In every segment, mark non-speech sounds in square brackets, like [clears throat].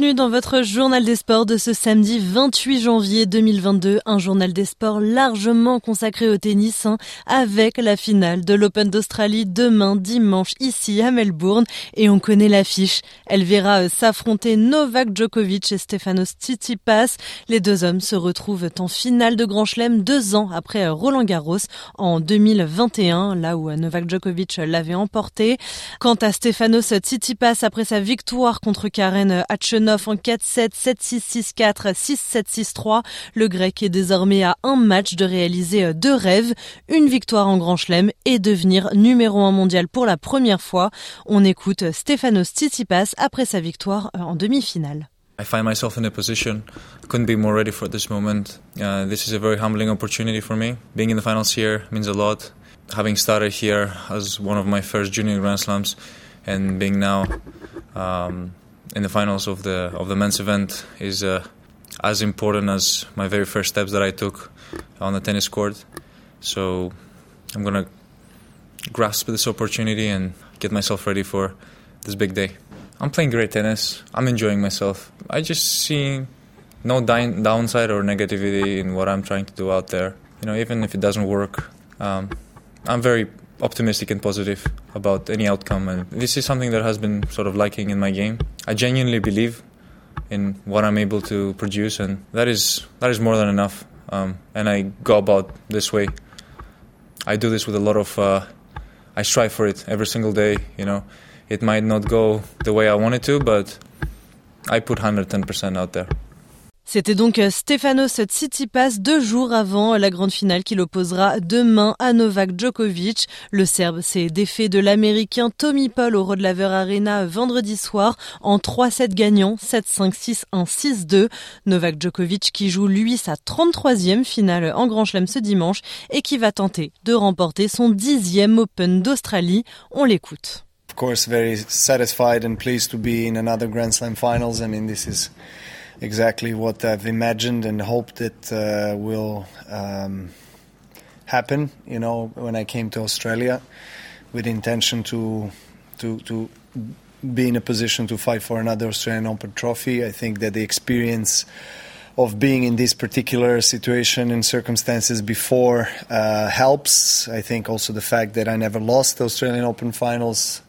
bienvenue dans votre journal des sports de ce samedi 28 janvier 2022, un journal des sports largement consacré au tennis hein, avec la finale de l'Open d'Australie demain dimanche ici à Melbourne et on connaît l'affiche. Elle verra euh, s'affronter Novak Djokovic et Stefanos Tsitsipas. Les deux hommes se retrouvent en finale de Grand Chelem deux ans après euh, Roland Garros en 2021, là où euh, Novak Djokovic l'avait emporté. Quant à Stefanos Tsitsipas après sa victoire contre Karen Hatchenor, 9 en 4-7, 7-6, 6-4, 6-7-6-3. Le grec est désormais à un match de réaliser euh, deux rêves, une victoire en Grand Chelem et devenir numéro 1 mondial pour la première fois. On écoute Stefanos Tsitsipas après sa victoire euh, en demi-finale. I find myself in a position couldn't be more ready for this moment. Uh, this is a very humbling opportunity for me. Being in the finals here means a lot. Having started here as one of my first junior Grand Slams and being now um, in the finals of the of the men's event is uh, as important as my very first steps that I took on the tennis court. So I'm gonna grasp this opportunity and get myself ready for this big day. I'm playing great tennis. I'm enjoying myself. I just see no downside or negativity in what I'm trying to do out there. You know, even if it doesn't work, um, I'm very optimistic and positive about any outcome. And this is something that has been sort of lacking in my game. I genuinely believe in what I'm able to produce, and that is that is more than enough. Um, and I go about this way. I do this with a lot of. Uh, I strive for it every single day. You know, it might not go the way I want it to, but I put 110% out there. C'était donc euh, Stefanos Tsitsipas deux jours avant la grande finale qu'il opposera demain à Novak Djokovic. Le Serbe s'est défait de l'Américain Tommy Paul au Rod Laver Arena vendredi soir en 3-7 gagnants, 7-5, 6-1, 6-2. Novak Djokovic qui joue lui sa 33e finale en Grand Chelem ce dimanche et qui va tenter de remporter son dixième Open d'Australie. On l'écoute. Of course, very satisfied and pleased to be in another Grand Slam finals. I mean, this is exactly what I've imagined and hoped it uh, will um, happen. You know, when I came to Australia, with intention to to to be in a position to fight for another Australian Open trophy. I think that the experience of being in this particular situation and circumstances before uh, helps. I think also the fact that I never lost the Australian Open finals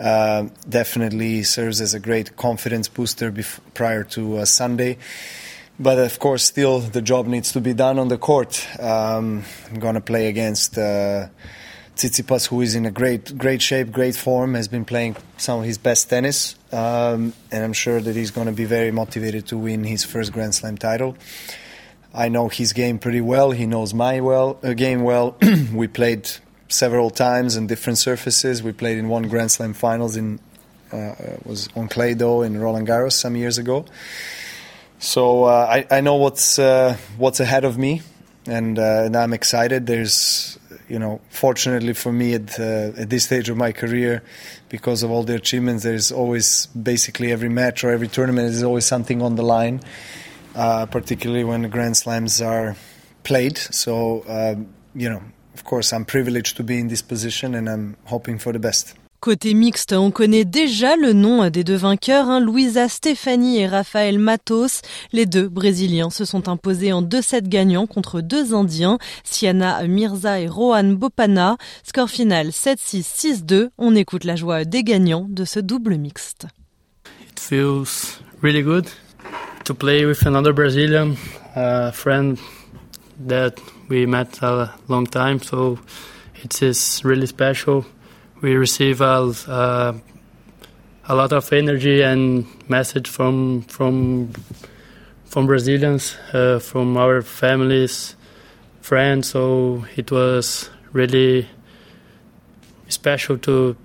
uh, definitely serves as a great confidence booster prior to uh, Sunday. But of course, still the job needs to be done on the court. Um, I'm going to play against uh, Tsitsipas, who is in a great, great shape, great form, has been playing some of his best tennis, um, and I'm sure that he's going to be very motivated to win his first Grand Slam title. I know his game pretty well. He knows my well uh, game well. [clears throat] we played several times on different surfaces. We played in one Grand Slam finals in uh, was on clay though in Roland Garros some years ago. So uh, I, I, know what's uh, what's ahead of me, and, uh, and, I'm excited. There's you know, fortunately for me at uh, at this stage of my career, because of all the achievements, there's always basically every match or every tournament is always something on the line. Uh, particularly when the Grand Slams are played. So um, you know, of course, I'm privileged to be in this position and I'm hoping for the best. Côté mixte, on connaît déjà le nom des deux vainqueurs, hein, Luisa Stefani et Rafael Matos. Les deux Brésiliens se sont imposés en 2-7 gagnants contre deux Indiens, Siana Mirza et Rohan Bopana. Score final 7-6, 6-2. On écoute la joie des gagnants de ce double mixte. It feels really good to play with another Brazilian uh, friend that we met a long time, so it is really special. We receive a, uh, a lot of energy and message from from from Brazilians, uh, from our families, friends. So it was really special to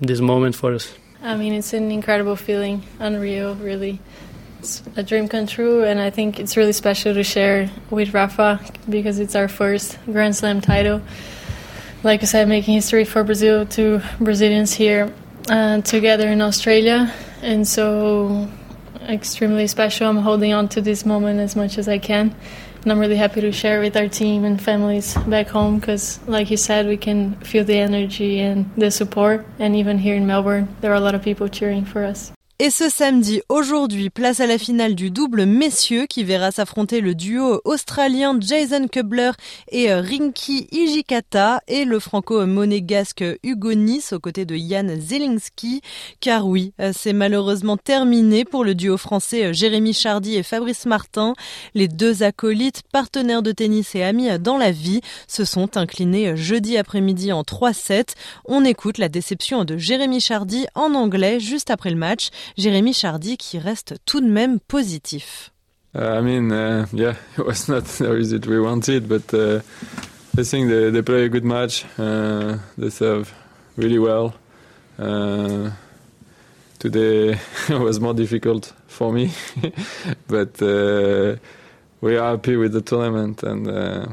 this moment for us. I mean, it's an incredible feeling, unreal, really it's a dream come true, and I think it's really special to share with Rafa because it's our first Grand Slam title. like I said, making history for Brazil, two Brazilians here uh, together in Australia, and so extremely special. I'm holding on to this moment as much as I can, and I'm really happy to share with our team and families back home because, like you said, we can feel the energy and the support, and even here in Melbourne, there are a lot of people cheering for us. Et ce samedi, aujourd'hui, place à la finale du double messieurs qui verra s'affronter le duo australien Jason Kubler et euh, Rinky Ijikata et le franco-monégasque Hugo aux côtés de Yann Zelinski. Car oui, euh, c'est malheureusement terminé pour le duo français euh, Jérémy Chardy et Fabrice Martin. Les deux acolytes, partenaires de tennis et amis dans la vie, se sont inclinés jeudi après-midi en 3-7. On écoute la déception de Jérémy Chardy en anglais juste après le match. Jérémy Chardy qui reste tout de même positif. Uh, I mean, uh, yeah, [laughs] it was not [laughs] the result we wanted, but uh, I think they, play a good match. Uh, they serve really well. Uh, today [laughs] was more difficult for me, but uh, we are happy with the tournament, and uh,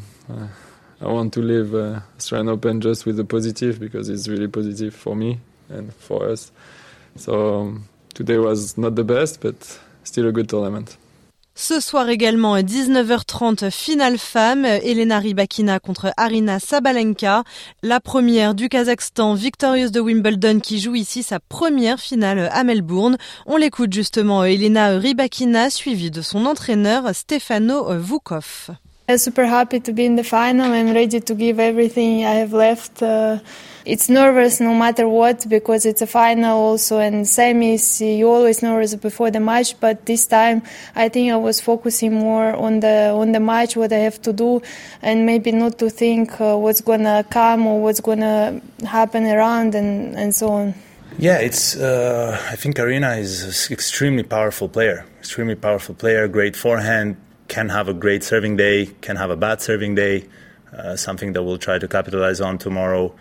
I want to leave uh, Australian Open just with the positive because it's really positive for me and for us. So. Um, today was not the best, but still a good tournament. Ce soir également, 19h30, finale femme, Elena Rybakina contre Arina Sabalenka, la première du Kazakhstan, victorieuse de Wimbledon qui joue ici sa première finale à Melbourne. On l'écoute justement, Elena Rybakina, suivie de son entraîneur Stefano Vukov. I'm super happy to be in the final. I'm ready to give everything I have left. Uh, it's nervous no matter what because it's a final also and semis. You always nervous before the match, but this time I think I was focusing more on the on the match, what I have to do, and maybe not to think uh, what's gonna come or what's gonna happen around and and so on. Yeah, it's. Uh, I think Arena is an extremely powerful player. Extremely powerful player. Great forehand can have a great serving day, can have a bad serving day, uh, something that we'll try to capitalize on tomorrow.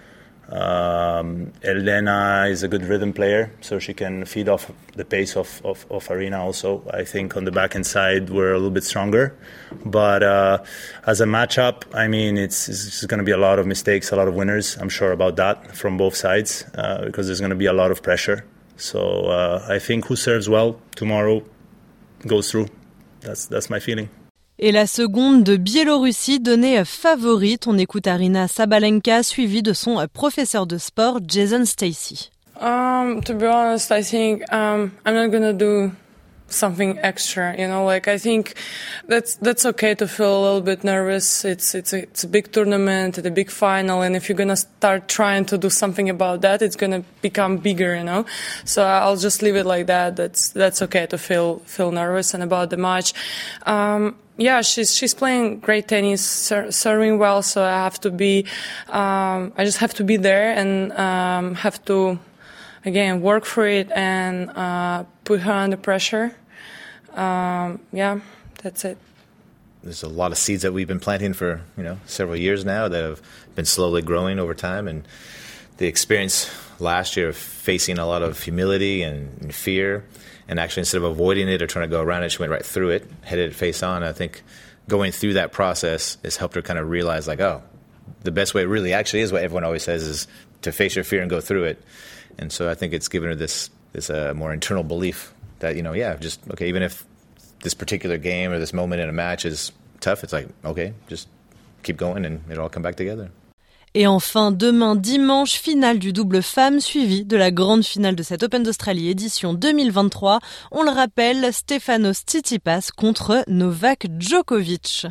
Um, Elena is a good rhythm player, so she can feed off the pace of, of, of, Arena also. I think on the backhand side, we're a little bit stronger. But uh, as a matchup, I mean, it's, it's going to be a lot of mistakes, a lot of winners. I'm sure about that from both sides uh, because there's going to be a lot of pressure. So uh, I think who serves well tomorrow goes through. That's, that's my feeling. Et la seconde de Biélorussie donnée favorite. On écoute Arina Sabalenka suivie de son professeur de sport Jason Stacy. Um, to be honest, I think um, I'm not gonna do something extra you know? Like i think that's that's okay to feel a little bit nervous. It's it's a, it's a big tournament a big final and if you're to start trying to do something about that it's to become bigger you know? So i'll just leave it like that. That's that's okay to feel feel nervous and about the match. Um, yeah, she's she's playing great tennis, ser- serving well. So I have to be, um, I just have to be there and um, have to again work for it and uh, put her under pressure. Um, yeah, that's it. There's a lot of seeds that we've been planting for you know several years now that have been slowly growing over time, and the experience last year of facing a lot of humility and, and fear, and actually instead of avoiding it or trying to go around it, she went right through it, headed face on. I think going through that process has helped her kind of realize like, oh, the best way really actually is what everyone always says is to face your fear and go through it. And so I think it's given her this this uh, more internal belief that you know, yeah, just okay, even if this particular game or this moment in a match is tough, it's like okay, just keep going and it'll all come back together. Et enfin, demain dimanche, finale du double femme suivi de la grande finale de cette Open d'Australie édition 2023. On le rappelle, Stefanos Tsitsipas contre Novak Djokovic.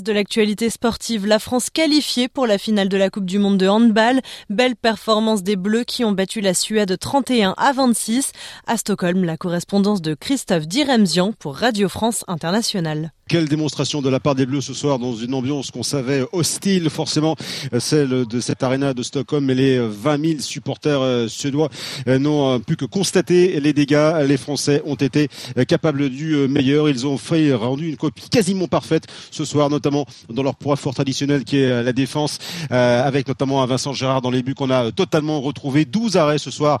De l'actualité sportive, la France qualifiée pour la finale de la Coupe du Monde de handball. Belle performance des Bleus qui ont battu la Suède 31 à 26. À Stockholm, la correspondance de Christophe Diremzian pour Radio France Internationale. Quelle démonstration de la part des Bleus ce soir dans une ambiance qu'on savait hostile, forcément celle de cette arena de Stockholm. Mais les 20 000 supporters euh, suédois euh, n'ont pu que constater les dégâts. Les Français ont été capables du meilleur. Ils ont fait rendu une copie quasiment parfaite ce soir, notamment dans leur poids fort traditionnel qui est la défense, euh, avec notamment un Vincent Gérard dans les buts qu'on a totalement retrouvé. 12 arrêts ce soir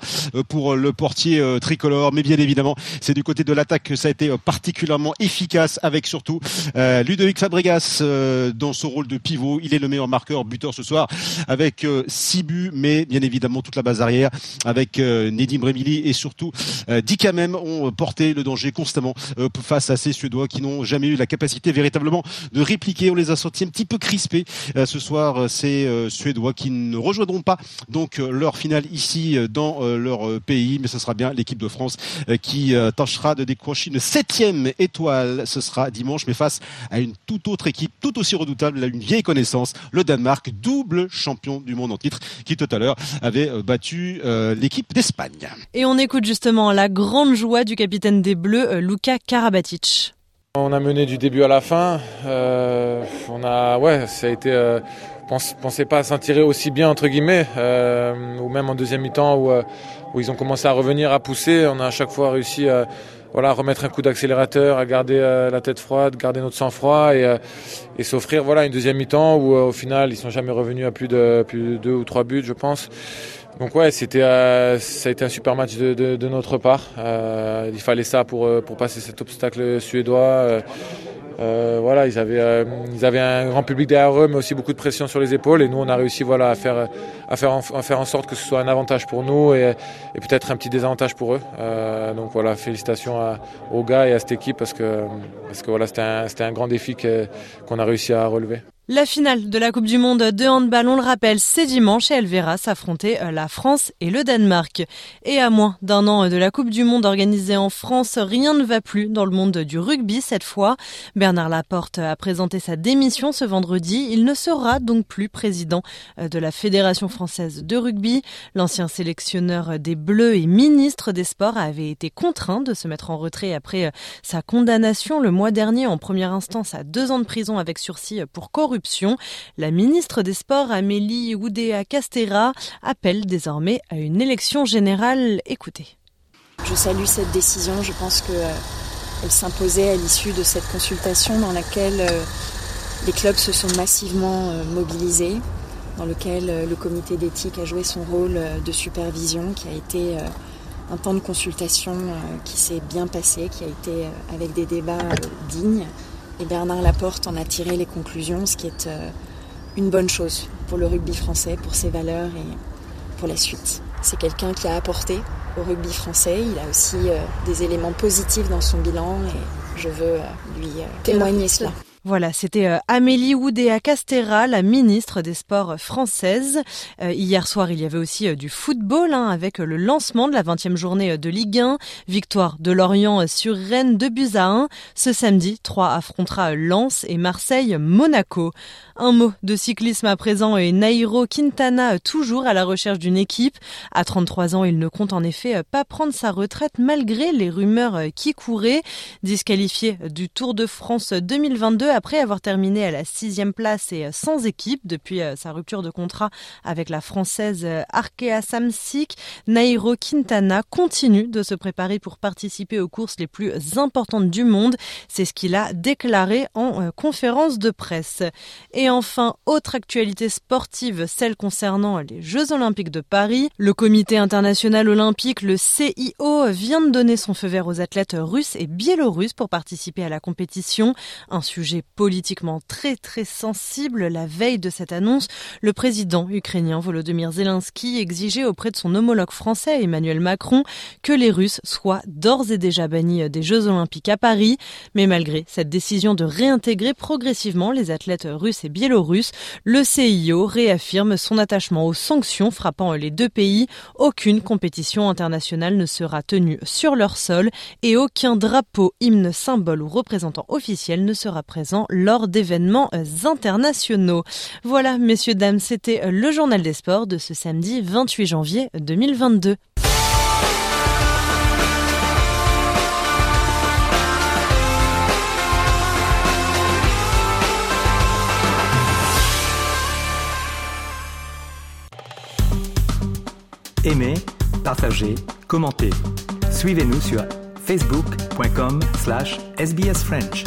pour le portier tricolore. Mais bien évidemment, c'est du côté de l'attaque que ça a été particulièrement efficace avec surtout Euh, Ludovic Fabregas euh, dans son rôle de pivot, il est le meilleur marqueur buteur ce soir avec 6 buts, mais bien évidemment toute la base arrière avec Nedim Bremili et surtout Dikamem ont porté le danger constamment face à ces Suédois qui n'ont jamais eu la capacité véritablement de répliquer. On les a sortis un petit peu crispés ce soir, ces Suédois qui ne rejoindront pas donc leur finale ici dans leur pays, mais ce sera bien l'équipe de France qui tâchera de décrocher une septième étoile. Ce sera dimanche, face à une toute autre équipe, tout aussi redoutable, une vieille connaissance, le Danemark, double champion du monde en titre, qui tout à l'heure avait euh, battu euh, l'équipe d'Espagne. Et on écoute justement la grande joie du capitaine des Bleus, euh, Luka Karabatic. On a mené du début à la fin. on a, ouais, ça a été. pense, pensais pas s'en tirer aussi bien entre guillemets, ou même en deuxième mi-temps où, où ils ont commencé à revenir, à pousser. On a à chaque fois réussi à voilà, remettre un coup d'accélérateur, à garder euh, la tête froide, garder notre sang-froid et, euh, et s'offrir voilà, une deuxième mi-temps où euh, au final ils sont jamais revenus à plus de, plus de deux ou trois buts, je pense. Donc ouais, c'était, ça a été un super match de, de, de notre part. il fallait ça pour, pour passer cet obstacle suédois. Euh, voilà, ils avaient, euh, ils avaient un grand public derrière eux, mais aussi beaucoup de pression sur les épaules. Et nous, on a réussi voilà, à, faire, faire, en, sorte que ce soit un avantage pour nous et, peut-être un petit désavantage pour eux. Euh, donc voilà, félicitations aux gars et à cette équipe parce que, parce voilà, c'était un, grand défi qu'on a réussi à relever. La finale de la Coupe du Monde de handball, on le rappelle, c'est dimanche et elle verra s'affronter euh, la France et le Danemark. Et à moins d'un an de la Coupe du Monde organisée en France, rien ne va plus dans le monde du rugby cette fois. Bernard Laporte a présenté sa démission ce vendredi. Il ne sera donc plus président euh, de la Fédération française de rugby. L'ancien sélectionneur des Bleus et ministre des Sports avait été contraint de se mettre en retrait après euh, sa condamnation le mois dernier en première instance à deux ans de prison avec sursis pour corruption la ministre des Sports, Amélie Oudéa Castera, appelle désormais à une élection générale. Écoutez. Je salue cette décision. Je pense qu'elle euh, s'imposait à l'issue de cette consultation dans laquelle euh, les clubs se sont massivement euh, mobilisés, dans lequel le comité d'éthique a joué son rôle de supervision, qui a été un temps de consultation qui s'est bien passé, qui a été avec des débats dignes. Et Bernard Laporte en a tiré les conclusions, ce qui est euh, une bonne chose pour le rugby français, pour ses valeurs et pour la suite. C'est quelqu'un qui a apporté au rugby français. Il a aussi euh, des éléments positifs dans son bilan et je veux euh, lui témoigner cela. Voilà, c'était euh, Amélie Oudéa Castera, la ministre des Sports française. Euh, hier soir, il y avait aussi euh, du football hein, avec le lancement de la 20e journée de Ligue 1. Victoire de Lorient sur Rennes de buts à 1. Ce samedi, 3 affrontera Lens et Marseille-Monaco. Un mot de cyclisme à présent et Nairo Quintana toujours à la recherche d'une équipe. À 33 ans, il ne compte en effet pas prendre sa retraite malgré les rumeurs qui couraient. Disqualifié du Tour de France 2022 après avoir terminé à la sixième place et sans équipe depuis euh, sa rupture de contrat avec la française euh, Arkea Samsic, Nairo Quintana continue de se préparer pour participer aux courses les plus importantes du monde. C'est ce qu'il a déclaré en euh, conférence de presse. Et enfin, autre actualité sportive, celle concernant les Jeux Olympiques de Paris. Le Comité international olympique, le CIO, vient de donner son feu vert aux athlètes russes et biélorusses pour participer à la compétition. Un sujet politiquement très très sensible. La veille de cette annonce, le président ukrainien Volodymyr Zelensky exigeait auprès de son homologue français Emmanuel Macron que les Russes soient d'ores et déjà bannis des Jeux olympiques à Paris. Mais malgré cette décision de réintégrer progressivement les athlètes russes et biélorusses, le CIO réaffirme son attachement aux sanctions frappant les deux pays. Aucune compétition internationale ne sera tenue sur leur sol et aucun drapeau, hymne, symbole ou représentant officiel ne sera présent lors d'événements euh, internationaux. Voilà, messieurs, dames, c'était euh, le journal des sports de ce samedi 28 janvier 2022. Aimez, partagez, commentez. Suivez-nous sur facebook.com slash sbsfrench.